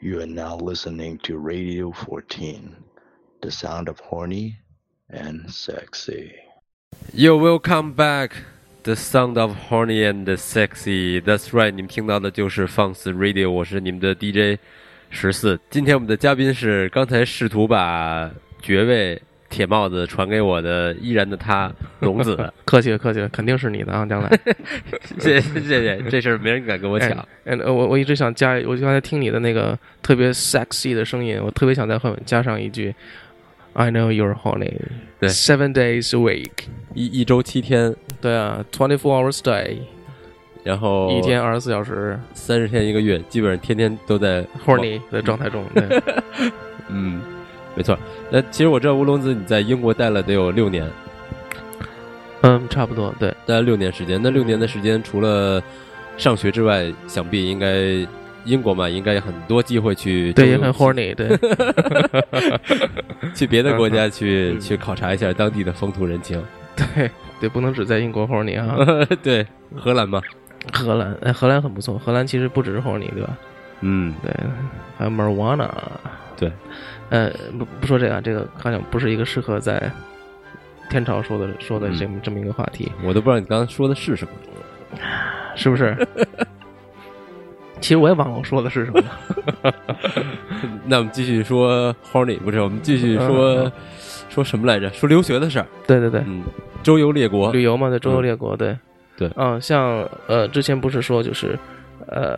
You are now listening to Radio 14, the sound of horny and sexy. Yo, welcome back. The sound of horny and sexy. That's right，你们听到的就是放肆 Radio，我是你们的 DJ 十四。今天我们的嘉宾是刚才试图把爵位 铁帽子传给我的依然的他 龙子。客气了，客气了，肯定是你的啊，将来。谢谢谢谢，这事儿没人敢跟我抢。嗯，我我一直想加，我就刚才听你的那个特别 sexy 的声音，我特别想在后面加上一句，I know you're horny。对，seven days a week。一一周七天，对啊，twenty four hours a day，然后一天二十四小时三十天一个月，基本上天天都在 horny 的状态中。对，嗯，没错。那其实我知道乌龙子你在英国待了得有六年，嗯，差不多，对，待了六年时间。那六年的时间，除了上学之外，想必应该英国嘛，应该有很多机会去对，也很 horny，对，去别的国家去去考察一下当地的风土人情。对对，不能只在英国 horny 啊。对，荷兰嘛，荷兰，哎，荷兰很不错。荷兰其实不只是 horny，对吧？嗯，对，还有 marijuana。对，呃，不不说这个，这个好像不是一个适合在天朝说的说的这么、这么一个话题，我都不知道你刚刚说的是什么，是不是？其实我也忘了我说的是什么了。那我们继续说 horny，不是？我们继续说、说什么来着？说留学的事儿。对对对，嗯，周游列国，旅游嘛，对，周游列国，对对嗯，像呃，之前不是说就是呃，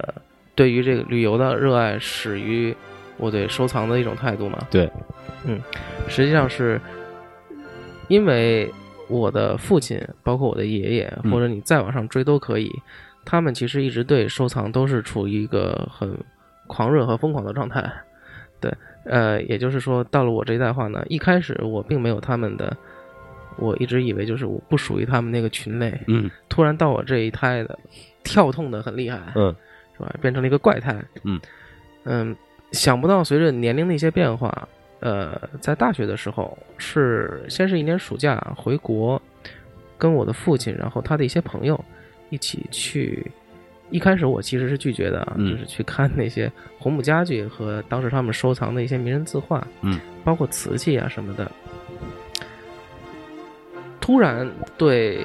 对于这个旅游的热爱始于我对收藏的一种态度嘛。对，嗯，实际上是因为我的父亲，包括我的爷爷，嗯或者你再往上追都可以，他们其实一直对收藏都是处于一个很狂热和疯狂的状态。对，呃，也就是说，到了我这一代话呢，一开始我并没有他们的，我一直以为就是我不属于他们那个群类，嗯突然到我这一胎的，跳痛的很厉害，嗯是吧？变成了一个怪胎。嗯嗯，想不到随着年龄的一些变化，呃，在大学的时候是先是一年暑假回国，跟我的父亲，然后他的一些朋友一起去。一开始我其实是拒绝的就是去看那些红木家具和当时他们收藏的一些名人字画，嗯，包括瓷器啊什么的。突然对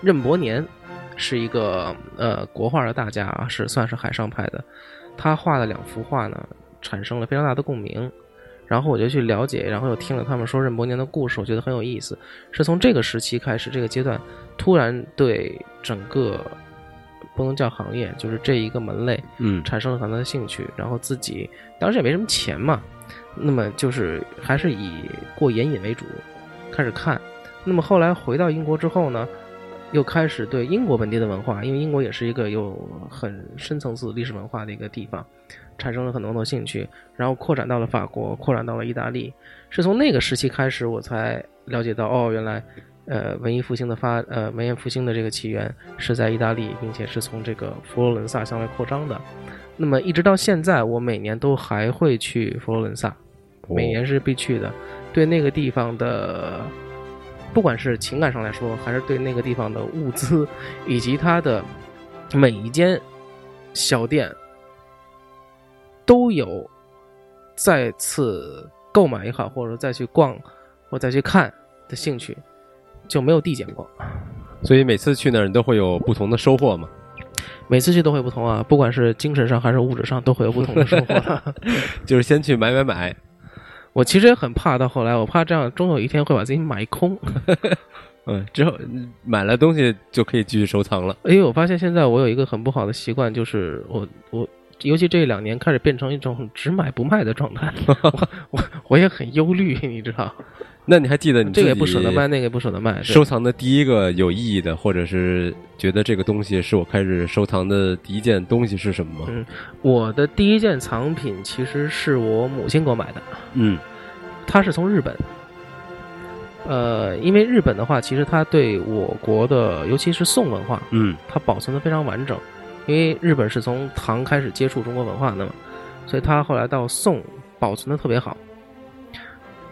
任伯年是一个呃国画的大家啊，是算是海上派的。他画的两幅画呢，产生了非常大的共鸣。然后我就去了解，然后又听了他们说任伯年的故事，我觉得很有意思。是从这个时期开始，这个阶段突然对整个不能叫行业，就是这一个门类嗯产生了很大的兴趣。然后自己当时也没什么钱嘛，那么就是还是以过眼瘾为主，开始看。那么后来回到英国之后呢，又开始对英国本地的文化，因为英国也是一个有很深层次历史文化的一个地方，产生了很浓的兴趣，然后扩展到了法国，扩展到了意大利。是从那个时期开始，我才了解到，哦，原来，呃，文艺复兴的发，呃，文艺复兴的这个起源是在意大利，并且是从这个佛罗伦萨向外扩张的。那么一直到现在，我每年都还会去佛罗伦萨，每年是必去的。对那个地方的，不管是情感上来说，还是对那个地方的物资，以及它的每一间小店，都有再次购买也好，或者说再去逛或再去看的兴趣，就没有递减过。所以每次去那儿你都会有不同的收获嘛。每次去都会不同啊，不管是精神上还是物质上，都会有不同的收获。就是先去买买买，我其实也很怕，到后来我怕这样终有一天会把自己买空。嗯，之后嗯买了东西就可以继续收藏了。因为我发现现在我有一个很不好的习惯，就是我我尤其这两年开始变成一种只买不卖的状态，我我我也很忧虑，你知道，那你还记得你这个也不舍得卖，那个也不舍得卖，收藏的第一个有意义的，或者是觉得这个东西是我开始收藏的第一件东西是什么吗？嗯我的第一件藏品其实是我母亲给我买的，嗯她是从日本。呃，因为日本的话，其实它对我国的，尤其是宋文化，嗯它保存的非常完整。因为日本是从唐开始接触中国文化的嘛，所以它后来到宋保存的特别好，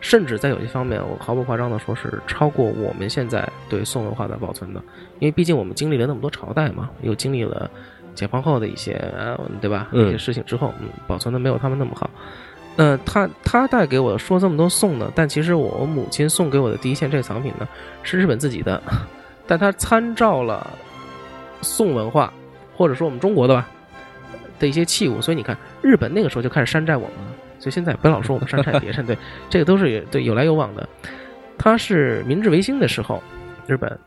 甚至在有些方面，我毫不夸张的说是超过我们现在对宋文化的保存的。因为毕竟我们经历了那么多朝代嘛，又经历了解放后的一些，呃对吧？嗯一些事情之后，嗯，保存的没有他们那么好。呃，他他带给我说这么多宋呢，但其实我母亲送给我的第一件这个藏品呢，是日本自己的，但它参照了宋文化，或者说我们中国的吧的一些器物，所以你看，日本那个时候就开始山寨我们了，所以现在不要老说我们山寨别人，对，这个都是对有来有往的。它是明治维新的时候，日本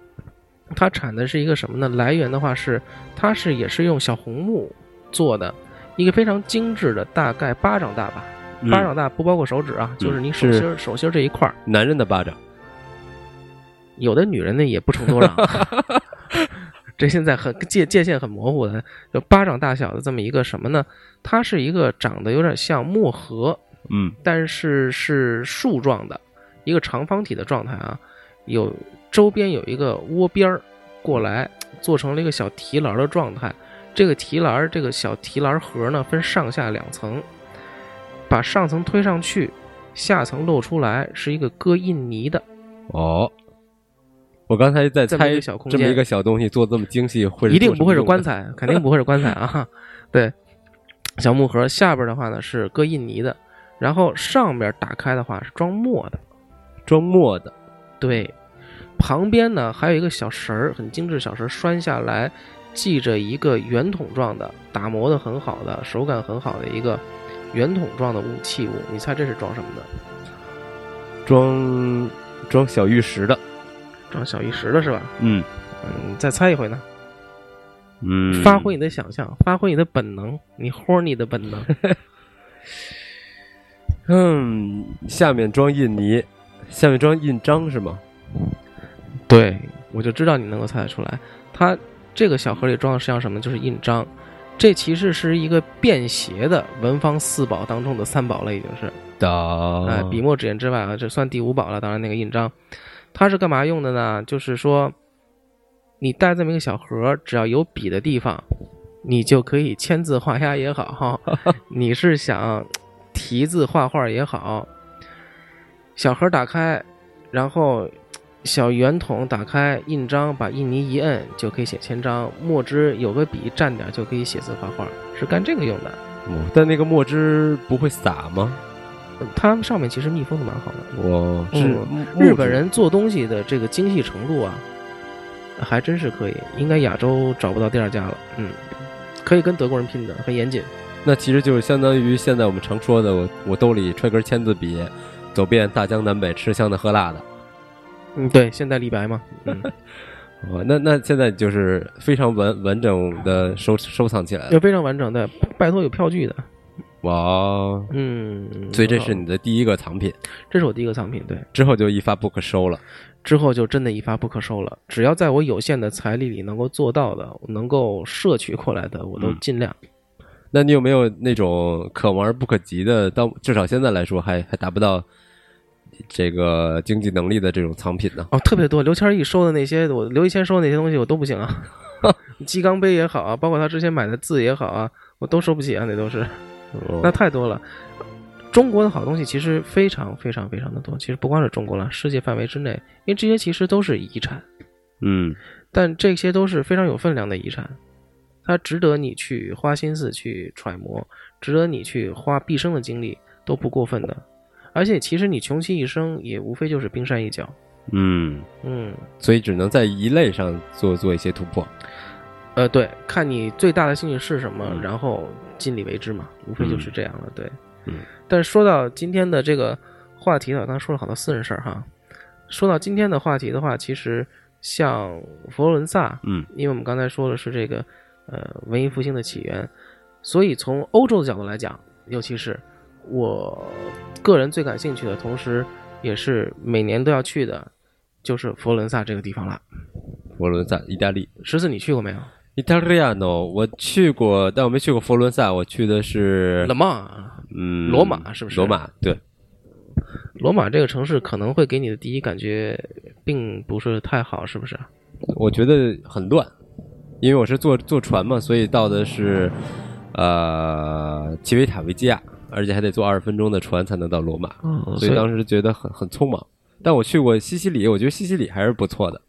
它产的是一个什么呢？来源的话是它是也是用小红木做的一个非常精致的，大概巴掌大吧，巴掌大不包括手指啊，就是你手心儿手心儿这一块儿。男人的巴掌，有的女人呢也不成多长，这现在很界界限很模糊的，就巴掌大小的这么一个什么呢？它是一个长得有点像墨盒，嗯但是是树状的一个长方体的状态啊，有周边有一个窝边儿过来，做成了一个小提篮儿的状态。这个提篮儿这个小提篮儿盒呢，分上下两层，把上层推上去，下层露出来，是一个搁印泥的。哦。我刚才在猜这么一个小东西做这么精细，会一定不会是棺材，肯定不会是棺材啊！对，小木盒下边的话呢是搁印泥的，然后上边打开的话是装墨的。装墨的。对，旁边呢还有一个小绳儿，很精致小绳拴下来，系着一个圆筒状的，打磨的很好的，手感很好的一个圆筒状的武器物。你猜这是装什么的？装装小玉石的，装小玉石的是吧？嗯嗯，再猜一回呢？嗯，发挥你的想象，发挥你的本能，你 horny 的本能。嗯，下面装印泥，下面装印章是吗？对，我就知道你能够猜得出来。它这个小盒里装的实际上什么？就是印章。这其实是一个便携的文房四宝当中的三宝了，已经是。的，哎，笔墨纸砚之外啊，这算第五宝了。当然，那个印章，它是干嘛用的呢？就是说，你带这么一个小盒，只要有笔的地方，你就可以签字画押也好，你是想题字画画也好，小盒打开，然后小圆筒打开，印章把印泥一摁就可以写签章，墨汁有个笔蘸点就可以写字画画，是干这个用的。哦但那个墨汁不会洒吗？它上面其实密封的蛮好的。我是嗯日本人做东西的这个精细程度啊，还真是可以，应该亚洲找不到第二家了。嗯，可以跟德国人拼的，很严谨。那其实就是相当于现在我们常说的，我我兜里揣根签字笔，走遍大江南北，吃香的喝辣的。嗯，对，现代李白嘛。嗯，哦，那那现在就是非常完完整的收收藏起来就了。非常完整的，拜托有票据的。哇，哦嗯，所以这是你的第一个藏品，这是我第一个藏品，对。之后就一发不可收了。之后就真的一发不可收了。只要在我有限的财力里能够做到的，能够摄取过来的，我都嗯尽量。那你有没有那种可望而不可及的，到至少现在来说还还达不到这个经济能力的这种藏品呢？哦，特别多。刘谦一收的那些，我刘一谦收的那些东西我都不行啊。鸡缸杯也好啊，包括他之前买的字也好啊，我都收不起啊，那都是。哦那太多了。中国的好东西其实非常非常非常的多，其实不光是中国了，世界范围之内，因为这些其实都是遗产，嗯但这些都是非常有分量的遗产，它值得你去花心思去揣摩，值得你去花毕生的精力，都不过分的。而且其实你穷其一生，也无非就是冰山一角。嗯，嗯，所以只能在一类上做做一些突破。呃，对，看你最大的兴趣是什么，嗯然后尽力为之嘛，无非就是这样了。对，嗯。但是说到今天的这个话题呢，刚才说了好多私人事儿哈。说到今天的话题的话，其实像佛罗伦萨，嗯因为我们刚才说的是这个呃文艺复兴的起源，所以从欧洲的角度来讲，尤其是我个人最感兴趣的，同时也是每年都要去的，就是佛罗伦萨这个地方了。佛罗伦萨，意大利。十四，你去过没有？意大利亚呢？我去过，但我没去过佛罗伦萨。我去的是勒曼，嗯，罗马是不是罗马对，罗马这个城市可能会给你的第一感觉并不是太好，是不是？我觉得很乱，因为我是坐坐船嘛，所以到的是呃奇维塔维基亚，而且还得坐二十分钟的船才能到罗马，哦所以当时觉得很很匆忙。但我去过西西里，我觉得西西里还是不错的。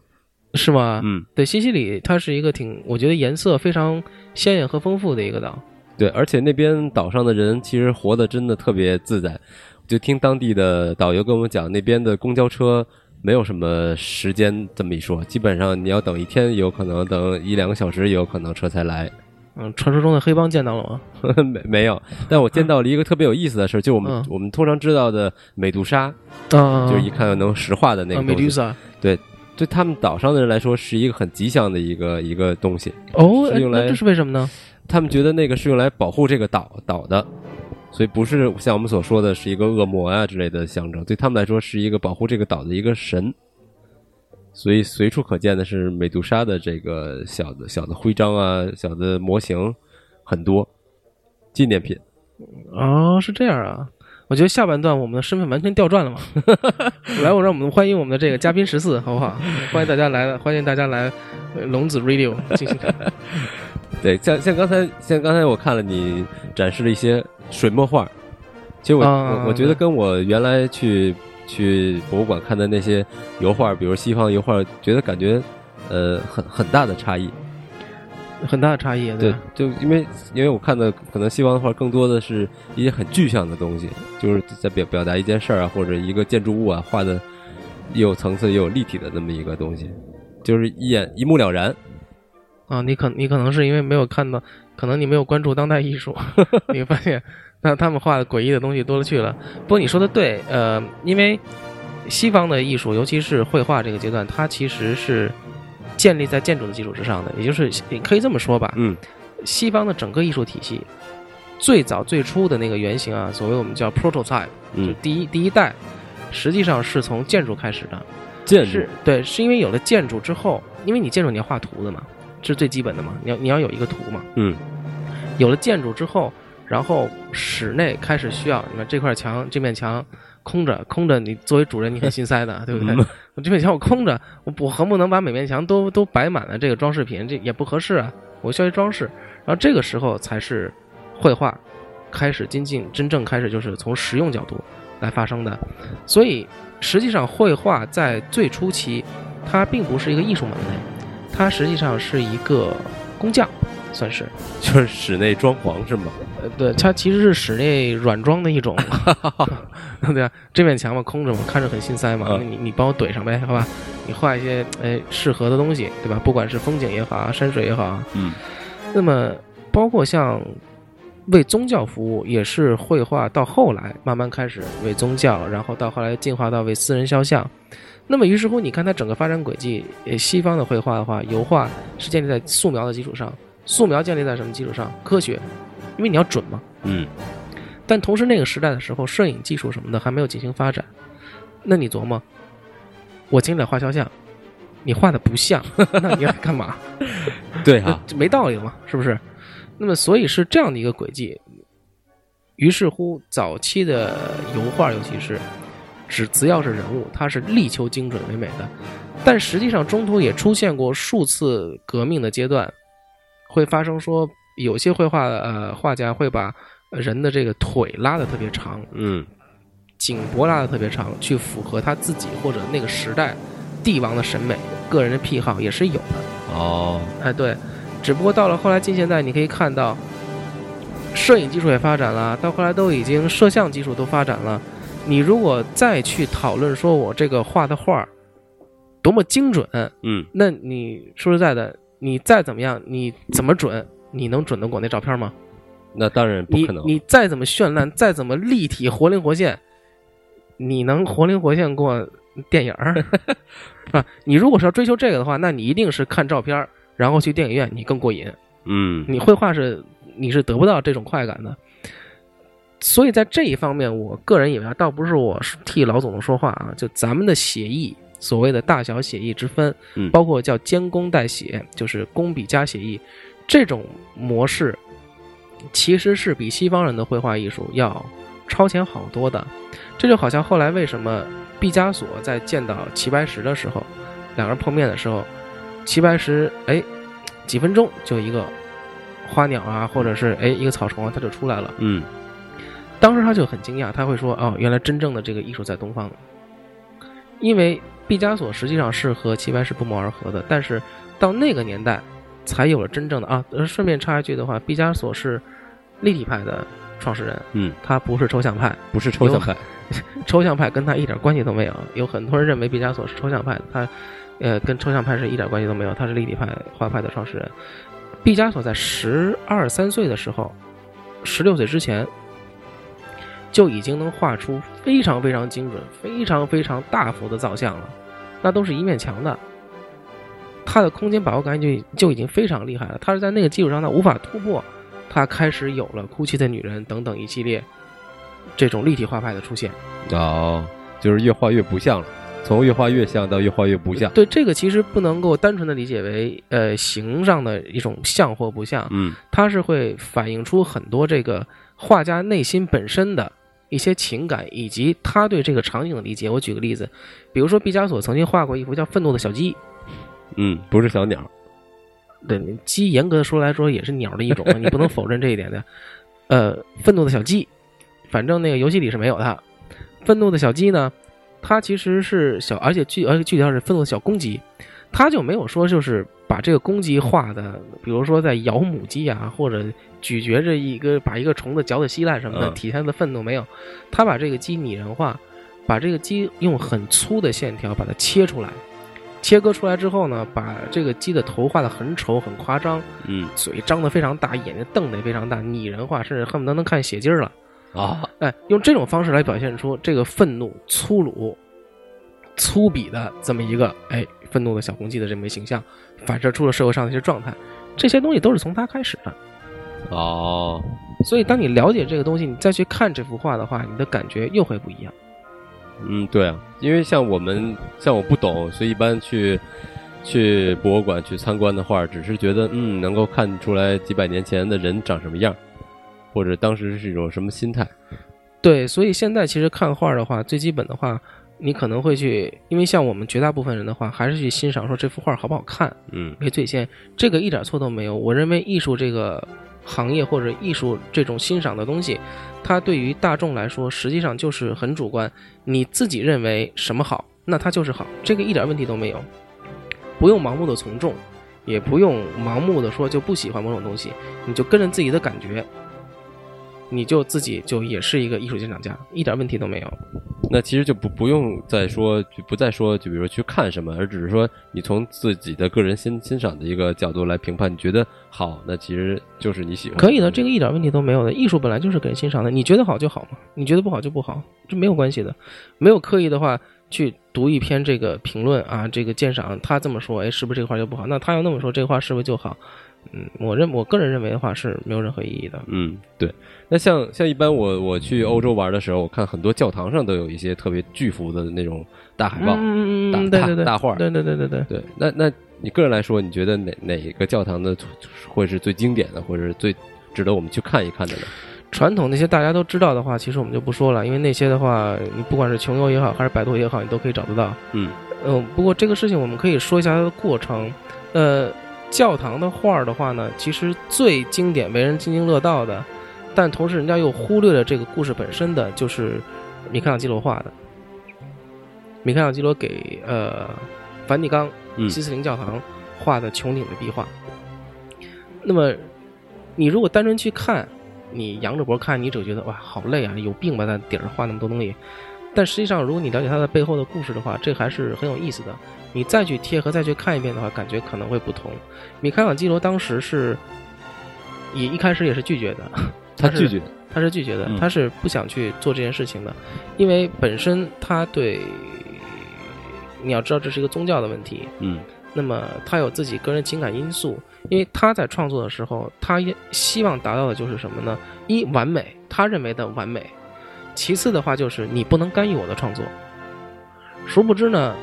是吗？嗯，对，西西里它是一个挺，我觉得颜色非常鲜艳和丰富的一个岛。对，而且那边岛上的人其实活得真的特别自在。就听当地的导游跟我们讲，那边的公交车没有什么时间这么一说，基本上你要等一天，有可能等一两个小时，也有可能车才来。嗯，传说中的黑帮见到了吗？没没有，但我见到了一个特别有意思的事儿，就我们、嗯我们通常知道的美杜莎，啊，就是一看能石化的那啊个东西，，Medusa。对，对他们岛上的人来说是一个很吉祥的一个一个东西，哦，是用来这是为什么呢？他们觉得那个是用来保护这个岛岛的，所以不是像我们所说的是一个恶魔啊之类的象征，对他们来说是一个保护这个岛的一个神。所以随处可见的是美杜莎的这个小的小的徽章啊，小的模型很多，纪念品。哦，是这样啊。我觉得下半段我们的身份完全调转了嘛。来，我让我们欢迎我们的这个嘉宾十四，好不好？欢迎大家来，欢迎大家来呃龙子 Radio 进行看。对，像像刚才像刚才我看了你展示了一些水墨画，其实我、啊我我觉得跟我原来去去博物馆看的那些油画，比如西方油画，觉得感觉呃很很大的差异。很大的差异，对吧，就因为因为我看的可能西方的画更多的是一些很具象的东西，就是在表表达一件事儿啊，或者一个建筑物啊，画的有层次也有立体的那么一个东西，就是一眼一目了然。啊，你可你可能是因为没有看到，可能你没有关注当代艺术，你会发现那他们画的诡异的东西多了去了。不过你说的对，呃，因为西方的艺术，尤其是绘画这个阶段，它其实是建立在建筑的基础之上的，也就是你可以这么说吧，嗯西方的整个艺术体系，最早最初的那个原型啊，所谓我们叫 prototype，就嗯，第一第一代，实际上是从建筑开始的。建筑是对，是因为有了建筑之后，因为你建筑你要画图的嘛，这是最基本的嘛，你要你要有一个图嘛。嗯有了建筑之后，然后室内开始需要，你看这块墙这面墙空着，空着，你作为主人你很心塞的，对不对？我这面墙我空着，我我何不能把每面墙都都摆满了这个装饰品？这也不合适啊，我需要一装饰。然后这个时候才是绘画开始精进，真正开始就是从实用角度来发生的。所以实际上绘画在最初期，它并不是一个艺术门类，它实际上是一个工匠，算是。就是室内装潢是吗？呃，对，它其实是室内软装的一种 对啊，这面墙嘛空着嘛，看着很心塞嘛，你你帮我怼上呗，好吧？你画一些哎适合的东西，对吧？不管是风景也好啊，山水也好啊，嗯那么包括像为宗教服务，也是绘画到后来慢慢开始为宗教，然后到后来进化到为私人肖像。那么于是乎，你看它整个发展轨迹，呃，西方的绘画的话，油画是建立在素描的基础上，素描建立在什么基础上？科学，因为你要准嘛。嗯但同时那个时代的时候，摄影技术什么的还没有进行发展。那你琢磨，我请你来画肖像，你画的不像，那你来干嘛？对啊，就没道理了嘛，是不是？那么所以是这样的一个轨迹。于是乎，早期的油画，尤其是只只要是人物，它是力求精准唯美的。但实际上，中途也出现过数次革命的阶段，会发生说有些绘画呃画家会把人的这个腿拉的特别长，嗯颈脖拉的特别长，去符合他自己或者那个时代帝王的审美、个人的癖好也是有的。哦哎，对，只不过到了后来近现代，你可以看到，摄影技术也发展了，到后来都已经摄像技术都发展了。你如果再去讨论说我这个画的画儿多么精准，嗯那你说实在的，你再怎么样，你怎么准？你能准得过那照片吗？那当然不可能。你再怎么绚烂，再怎么立体、活灵活现，你能活灵活现过电影儿？啊？你如果是要追求这个的话，那你一定是看照片儿，然后去电影院，你更过瘾。嗯你绘画是你是得不到这种快感的。所以在这一方面，我个人以为啊，倒不是我替老总说话啊，就咱们的写意，所谓的大小写意之分，嗯包括叫兼工代写，就是工笔加写意这种模式，其实是比西方人的绘画艺术要超前好多的。这就好像后来为什么毕加索在见到齐白石的时候，两人碰面的时候，齐白石哎几分钟就一个花鸟啊，或者是哎一个草虫啊，他就出来了。嗯当时他就很惊讶，他会说：“哦，原来真正的这个艺术在东方。”因为毕加索实际上是和齐白石不谋而合的，但是到那个年代才有了真正的啊。呃顺便插一句的话，毕加索是立体派的创始人，嗯，他不是抽象派。不是抽象派，抽象派跟他一点关系都没有。有很多人认为毕加索是抽象派的，他呃跟抽象派是一点关系都没有，他是立体派画派的创始人。毕加索在十二三岁的时候，十六岁之前就已经能画出非常非常精准、非常非常大幅的造像了，那都是一面墙的。它的空间把握感就就已经非常厉害了，它是在那个基础上它无法突破，它开始有了《哭泣的女人》等等一系列这种立体画派的出现。哦，就是越画越不像了，从越画越像到越画越不像。对，这个其实不能够单纯的理解为呃形上的一种像或不像，嗯它是会反映出很多这个画家内心本身的一些情感，以及他对这个场景的理解。我举个例子，比如说毕加索曾经画过一幅叫《愤怒的小鸡》，嗯，不是小鸟，对，鸡严格的说来说也是鸟的一种，你不能否认这一点的。呃，愤怒的小鸡，反正那个游戏里是没有它。愤怒的小鸡呢，它其实是小，而且具而且具体上是愤怒的小公鸡，它就没有说就是把这个公鸡画的，比如说在咬母鸡啊，或者咀嚼着一个把一个虫子嚼得稀烂什么的，嗯体现它的愤怒没有。他把这个鸡拟人化，把这个鸡用很粗的线条把它切出来。切割出来之后呢，把这个鸡的头画的很丑、很夸张，嗯嘴张得非常大，眼睛瞪得也非常大，拟人化，甚至恨不得能看血筋儿了。啊，哎，用这种方式来表现出这个愤怒、粗鲁、粗鄙的这么一个哎愤怒的小公鸡的这么一个形象，反射出了社会上的一些状态。这些东西都是从他开始的，哦，所以当你了解这个东西，你再去看这幅画的话，你的感觉又会不一样。嗯，对啊，因为像我们像我不懂，所以一般去去博物馆去参观的画，只是觉得嗯，能够看出来几百年前的人长什么样，或者当时是一种什么心态。对，所以现在其实看画的话，最基本的话，你可能会去，因为像我们绝大部分人的话，还是去欣赏说这幅画好不好看。嗯为最先，这个一点错都没有。我认为艺术这个行业或者艺术这种欣赏的东西，它对于大众来说，实际上就是很主观。你自己认为什么好，那它就是好，这个一点问题都没有。不用盲目的从众，也不用盲目的说就不喜欢某种东西，你就跟着自己的感觉，你就自己就也是一个艺术鉴赏家，一点问题都没有。那其实就不不用再说，就不再说，就比如说去看什么，而只是说你从自己的个人欣欣赏的一个角度来评判，你觉得好，那其实就是你喜欢。可以的，这个一点问题都没有的。艺术本来就是给人欣赏的，你觉得好就好嘛，你觉得不好就不好，这没有关系的。没有刻意的话去读一篇这个评论啊，这个鉴赏，他这么说，哎，是不是这个画就不好？那他要那么说，这个画是不是就好？嗯，我认我个人认为的话是没有任何意义的。嗯，对。那像像一般我我去欧洲玩的时候，我看很多教堂上都有一些特别巨幅的那种大海报。嗯嗯嗯，大对对对，大画对对对对对。对，那那你个人来说，你觉得哪哪一个教堂的会是最经典的，或者是最值得我们去看一看的呢？传统那些大家都知道的话，其实我们就不说了，因为那些的话，你不管是穷游也好，还是百度也好，你都可以找得到。嗯嗯，不过这个事情我们可以说一下它的过程。呃，教堂的画儿的话呢，其实最经典、为人津津乐道的，但同时人家又忽略了这个故事本身的，就是米开朗基罗画的。米开朗基罗给呃梵蒂冈嗯西斯廷教堂画的穹顶的壁画。那么，你如果单纯去看，你仰着脖看，你只觉得哇，好累啊，有病吧？在顶上画那么多东西。但实际上，如果你了解它的背后的故事的话，这还是很有意思的。你再去贴合、再去看一遍的话，感觉可能会不同。米开朗基罗当时是，也一开始也是拒绝的，是他拒绝。他是拒绝的嗯，他是不想去做这件事情的，因为本身他对，你要知道这是一个宗教的问题，嗯那么他有自己个人情感因素，因为他在创作的时候，他也希望达到的就是什么呢？一完美，他认为的完美；其次的话就是你不能干预我的创作。殊不知呢，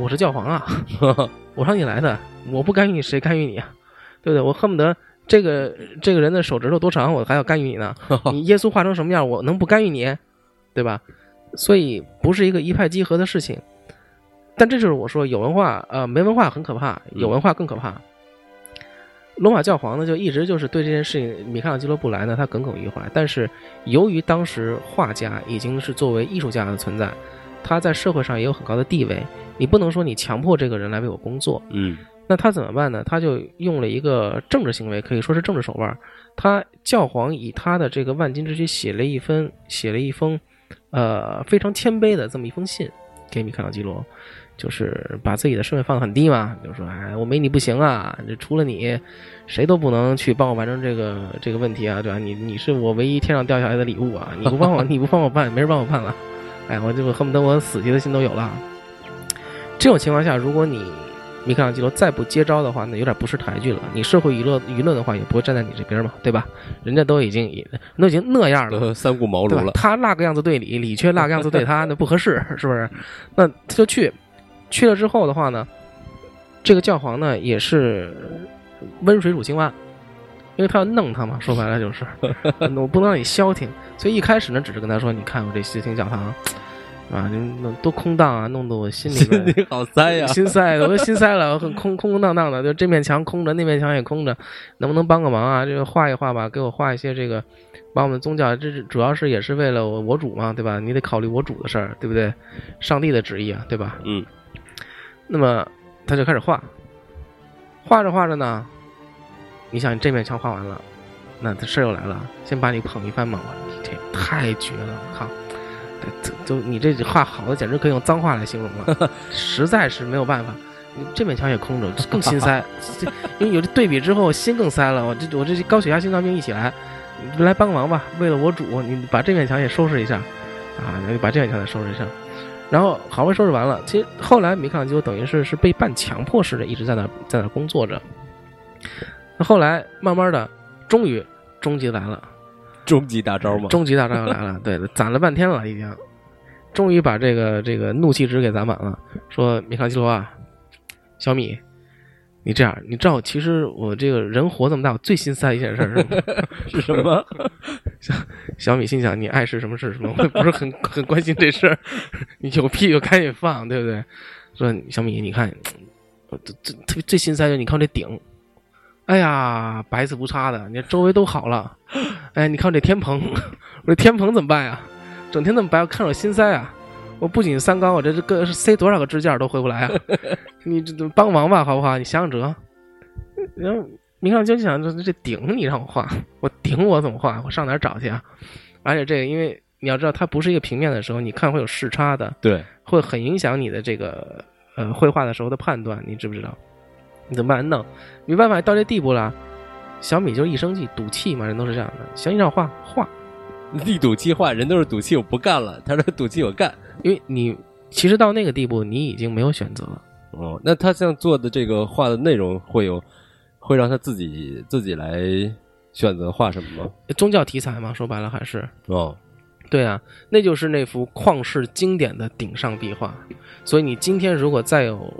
我是教皇啊，我让你来的，我不干预你，谁干预你啊？对不对？我恨不得这个这个人的手指头多长，我还要干预你呢。你耶稣画成什么样，我能不干预你？对吧？所以不是一个一派集合的事情。但这就是我说有文化，呃，没文化很可怕，有文化更可怕。罗马教皇呢，就一直就是对这件事情，米开朗基罗不来呢，他耿耿于怀。但是由于当时画家已经是作为艺术家的存在，他在社会上也有很高的地位，你不能说你强迫这个人来为我工作。嗯那他怎么办呢？他就用了一个政治行为，可以说是政治手腕。他教皇以他的这个万金之躯写了一封写了一封，呃，非常谦卑的这么一封信给米开朗基罗，就是把自己的身份放得很低嘛，就说哎，我没你不行啊，这除了你，谁都不能去帮我完成这个这个问题啊，对吧？你你是我唯一天上掉下来的礼物啊，你不帮我 你不帮我办，没人帮我办了，哎，我这个恨不得我死去的心都有了。这种情况下，如果你米开朗基罗再不接招的话，那有点不识抬举了。你社会舆论舆论的话，也不会站在你这边嘛，对吧？人家都已经也都已经那样了，三顾茅庐了？。他那个样子对你，你却那个样子对他，那不合适，是不是？那他就去，去了之后的话呢，这个教皇呢也是温水煮青蛙，因为他要弄他嘛，说白了就是，我不能让你消停，所以一开始呢，只是跟他说，你看我这西厅教堂。啊，你弄多空荡啊，弄得我心里好塞呀！心塞的，我都心塞了，很空空空荡荡的，就这面墙空着，那面墙也空着，能不能帮个忙啊？这个画一画吧，给我画一些这个，把我们宗教，这是主要是也是为了我我主嘛，对吧？你得考虑我主的事儿，对不对？上帝的旨意啊，对吧？嗯。那么他就开始画，画着画着呢，你想你这面墙画完了，那这事儿又来了，先把你捧一番嘛，我你这太绝了，我靠！这就你这画好的，简直可以用脏话来形容了，实在是没有办法。这面墙也空着，更心 塞。因为有这对比之后，心更塞了。我这我这高血压、心脏病一起来，你来帮忙吧。为了我主，你把这面墙也收拾一下啊！你把这面墙也收拾一下。然后好不容易收拾完了，其实后来米开朗基罗等于是是被半强迫式的一直在那在那工作着。那后来慢慢的，终于终极来了。终极大招嘛，终极大招要来了，对，攒了半天了，已经，终于把这个这个怒气值给攒满了。说米开朗基罗啊，小米，你这样，你知道，其实我这个人活这么大，我最心塞一件事 是什么？是什么？小小米心想，你爱是什么是什么？我也不是很 很关心这事儿，你有屁就赶紧放，对不对？说小米，你看，我这这特别最心塞的，你看我这顶。哎呀，白色不差的，你周围都好了。哎，你看我这天棚，我这天棚怎么办呀？整天那么白，我看着我心塞啊！我不仅三高，我这这个塞多少个支架都回不来啊！你这帮忙吧，好不好？你想想辙。然后明上就想，这这顶你让我画，我顶我怎么画？我上哪儿找去啊？而且这个，因为你要知道，它不是一个平面的时候，你看会有视差的，对，会很影响你的这个呃绘画的时候的判断，你知不知道？你怎么办？弄，没办法，到这地步了。小米就一生气，赌气嘛，人都是这样的。行，你让我画画，一赌气画，人都是赌气，我不干了。他说赌气我干，因为你其实到那个地步，你已经没有选择了。哦，那他像做的这个画的内容会有，会让他自己自己来选择画什么吗？宗教题材嘛，说白了还是哦，对啊，那就是那幅旷世经典的顶上壁画。所以你今天如果再有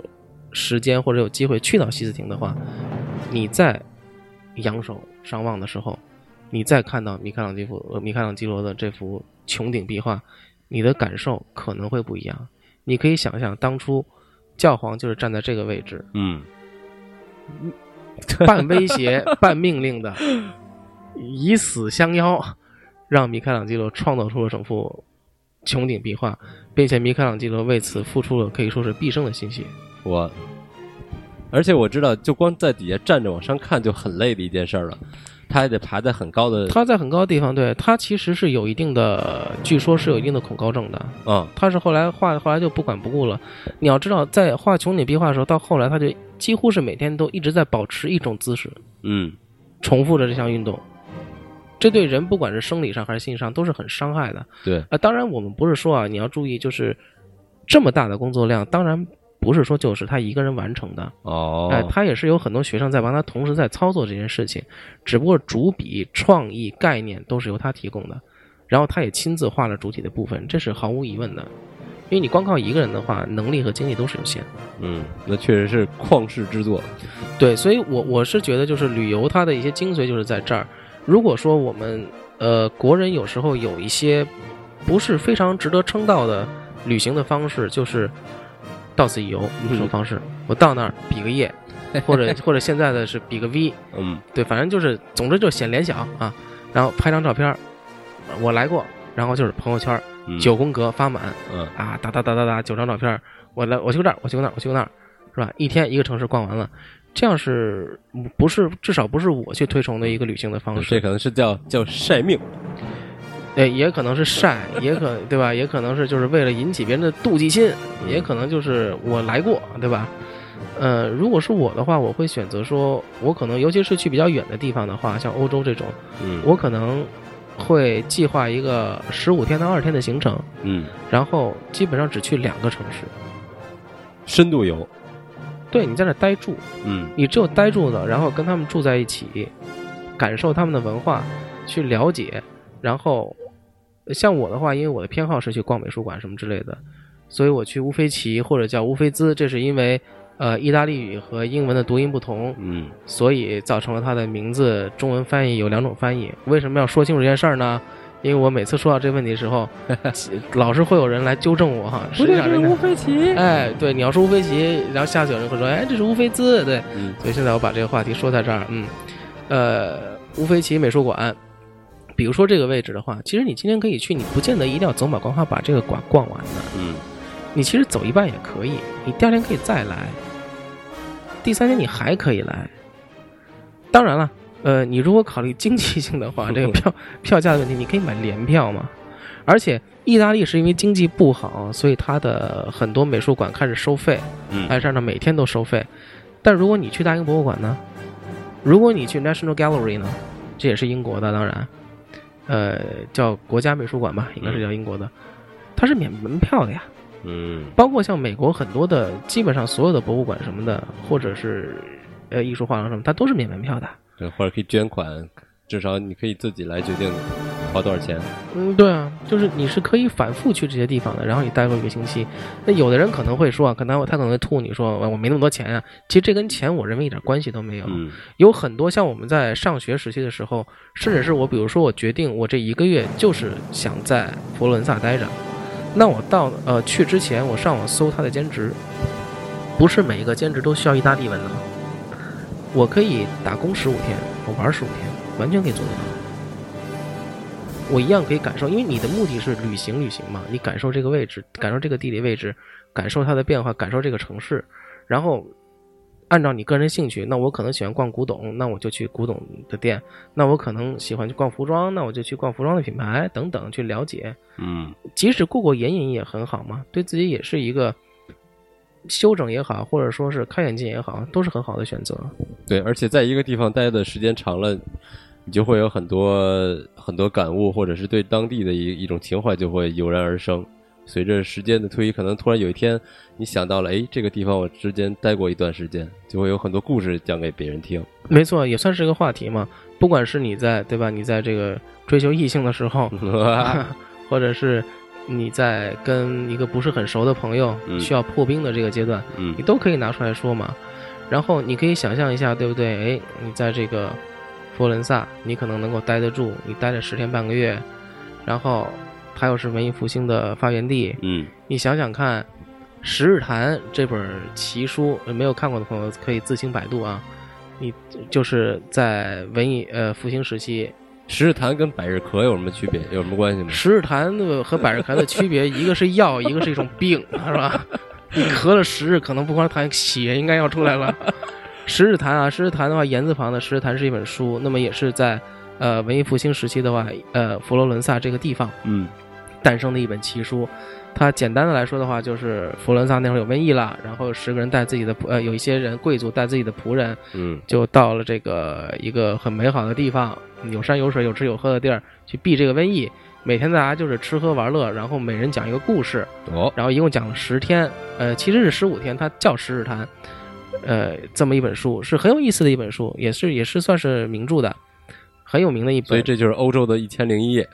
时间或者有机会去到西斯廷的话，你在仰首上望的时候，你再看到米开朗基夫呃米开朗基罗的这幅穹顶壁画，你的感受可能会不一样。你可以想象，当初教皇就是站在这个位置，嗯，半威胁半命令的，以死相邀，让米开朗基罗创造出了整幅穹顶壁画，并且米开朗基罗为此付出了可以说是毕生的心血。我，而且我知道，就光在底下站着往上看就很累的一件事儿了，他还得爬在很高的，他在很高的地方，对他其实是有一定的，据说是有一定的恐高症的。嗯，他是后来画，后来就不管不顾了。你要知道，在画穹顶壁画的时候，到后来他就几乎是每天都一直在保持一种姿势，嗯，重复着这项运动。这对人不管是生理上还是心理上都是很伤害的。对，啊，当然我们不是说啊，你要注意，就是这么大的工作量，当然不是说就是他一个人完成的，哦，哎，他也是有很多学生在帮他同时在操作这件事情，只不过主笔、创意、概念都是由他提供的，然后他也亲自画了主体的部分，这是毫无疑问的。因为你光靠一个人的话，能力和精力都是有限的。嗯，那确实是旷世之作。对，所以我我是觉得，就是旅游它的一些精髓就是在这儿。如果说我们呃国人有时候有一些不是非常值得称道的旅行的方式，就是到此一游这种方式，我到那儿比个耶，或者或者现在的是比个 V，嗯，对，反正就是总之就显脸小啊，然后拍张照片儿，我来过，然后就是朋友圈嗯九宫格发满嗯。啊，哒哒哒哒哒九张照片，我来我去过这儿，我去过那儿，我去过那儿，是吧？一天一个城市逛完了，这样是不是至少不是我去推崇的一个旅行的方式？这可能是叫叫晒命，对，也可能是晒，也可对吧？也可能是就是为了引起别人的妒忌心，也可能就是我来过，对吧？呃，如果是我的话，我会选择说，我可能尤其是去比较远的地方的话，像欧洲这种，嗯我可能会计划一个十五天到二十天的行程，嗯，然后基本上只去两个城市。深度游，对你在那儿待住，嗯你只有待住了，然后跟他们住在一起，感受他们的文化，去了解，然后呃像我的话，因为我的偏好是去逛美术馆什么之类的，所以我去乌菲齐或者叫乌菲兹，这是因为呃意大利语和英文的读音不同，嗯所以造成了它的名字中文翻译有两种翻译。为什么要说清楚这件事儿呢？因为我每次说到这个问题的时候，老是会有人来纠正我哈。实际上是乌菲齐，哎，对，你要说乌菲齐，然后下次有人会说，哎，这是乌菲兹，对，嗯所以现在我把这个话题说在这儿，嗯，呃，乌菲齐美术馆，比如说这个位置的话，其实你今天可以去，你不见得一定要走马观花把这个馆逛完的，嗯你其实走一半也可以，你第二天可以再来，第三天你还可以来。当然了，呃，你如果考虑经济性的话，这个票票价的问题，你可以买联票嘛。而且意大利是因为经济不好，所以它的很多美术馆开始收费，嗯开始让它每天都收费。但如果你去大英博物馆呢？如果你去 National Gallery 呢？这也是英国的，当然，呃，叫国家美术馆吧，应该是叫英国的，它是免门票的呀。嗯包括像美国很多的，基本上所有的博物馆什么的，或者是呃艺术画廊什么，它都是免门票的。对，或者可以捐款，至少你可以自己来决定花多少钱。嗯，对啊，就是你是可以反复去这些地方的，然后你待过一个星期。那有的人可能会说啊，可能他可能会吐你说我没那么多钱啊。其实这跟钱我认为一点关系都没有。嗯有很多像我们在上学时期的时候，甚至是我，比如说我决定我这一个月就是想在佛罗伦萨待着，那我到呃去之前，我上网搜他的兼职，不是每一个兼职都需要意大利文的吗？我可以打工十五天，我玩十五天，完全可以做得到。我一样可以感受，因为你的目的是旅行，旅行嘛，你感受这个位置，感受这个地理位置，感受它的变化，感受这个城市，然后按照你个人兴趣，那我可能喜欢逛古董，那我就去古董的店；那我可能喜欢去逛服装，那我就去逛服装的品牌等等去了解。嗯即使过过眼瘾也很好嘛，对自己也是一个修整也好，或者说是开眼界也好，都是很好的选择。对，而且在一个地方待的时间长了，你就会有很多很多感悟，或者是对当地的一一种情怀就会油然而生。随着时间的推移，可能突然有一天你想到了，哎，这个地方我之间待过一段时间，就会有很多故事讲给别人听。没错，也算是一个话题嘛。不管是你在对吧，你在这个追求异性的时候，或者是你在跟一个不是很熟的朋友嗯需要破冰的这个阶段，嗯你都可以拿出来说嘛。然后你可以想象一下，对不对？哎，你在这个佛罗伦萨，你可能能够待得住，你待了十天半个月，然后它又是文艺复兴的发源地，嗯你想想看，《十日谈》这本奇书，呃没有看过的朋友可以自行百度啊。你就是在文艺呃复兴时期，十日谈跟百日咳有什么区别？有什么关系吗？十日谈的和百日咳的区别，一个是药，一个是一种病，是吧？你咳了十日，可能不光痰，血应该要出来了。十日谈啊，十日谈的话，言字旁的十日谈是一本书，那么也是在呃文艺复兴时期的话，呃佛罗伦萨这个地方嗯诞生的一本奇书。它简单的来说的话，就是佛罗伦萨那会儿有瘟疫了，然后十个人带自己的仆呃有一些人贵族带自己的仆人，嗯就到了这个一个很美好的地方，有山有水有吃有喝的地儿，去避这个瘟疫。每天大家就是吃喝玩乐，然后每人讲一个故事，哦然后一共讲了十天，呃，其实是十五天，它叫《十日谈》，呃，这么一本书是很有意思的一本书，也是也是算是名著的，很有名的一本。所以这就是欧洲的一千零一夜。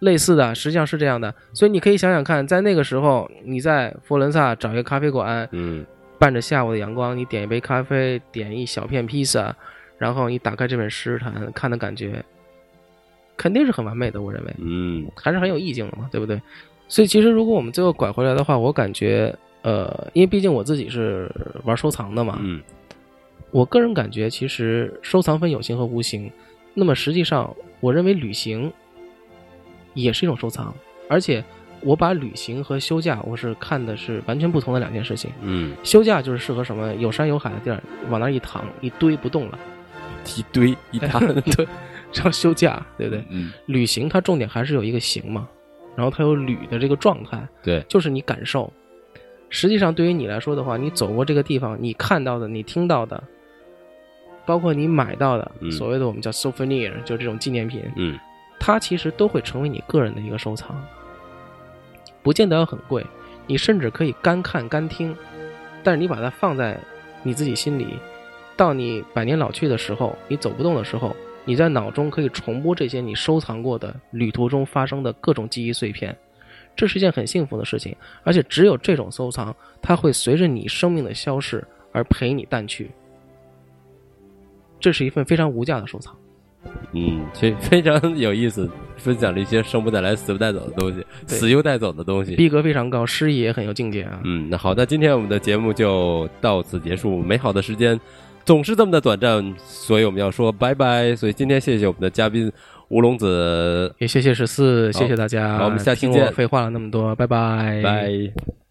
类似的，实际上是这样的。所以你可以想想看，在那个时候，你在佛罗伦萨找一个咖啡馆，嗯伴着下午的阳光，你点一杯咖啡，点一小片披萨，然后你打开这本《十日谈》，看的感觉肯定是很完美的，我认为嗯还是很有意境的嘛，对不对？所以其实如果我们最后拐回来的话，我感觉，呃，因为毕竟我自己是玩收藏的嘛，嗯我个人感觉其实收藏分有形和无形。那么实际上，我认为旅行也是一种收藏，而且我把旅行和休假我是看的是完全不同的两件事情。嗯，休假就是适合什么有山有海的地儿，往那儿一躺一堆不动了，一堆一大对，叫休假，对不对？嗯，旅行它重点还是有一个行嘛，然后它有旅的这个状态，对，就是你感受。实际上对于你来说的话，你走过这个地方，你看到的，你听到的，包括你买到的，嗯所谓的我们叫 souvenir，就这种纪念品，嗯它其实都会成为你个人的一个收藏，不见得要很贵，你甚至可以干看干听，但是你把它放在你自己心里，到你百年老去的时候，你走不动的时候，你在脑中可以重播这些你收藏过的旅途中发生的各种记忆碎片，这是一件很幸福的事情，而且只有这种收藏，它会随着你生命的消逝而陪你淡去，这是一份非常无价的收藏。嗯，非非常有意思，分享了一些生不带来死不带走的东西，死又带走的东西。逼格非常高，诗意也很有境界啊。嗯，那好，那今天我们的节目就到此结束。美好的时间总是这么的短暂，所以我们要说拜拜。所以今天谢谢我们的嘉宾吴龙子，也谢谢十四，谢谢大家。好我们下期听见我废话了那么多，拜拜，拜。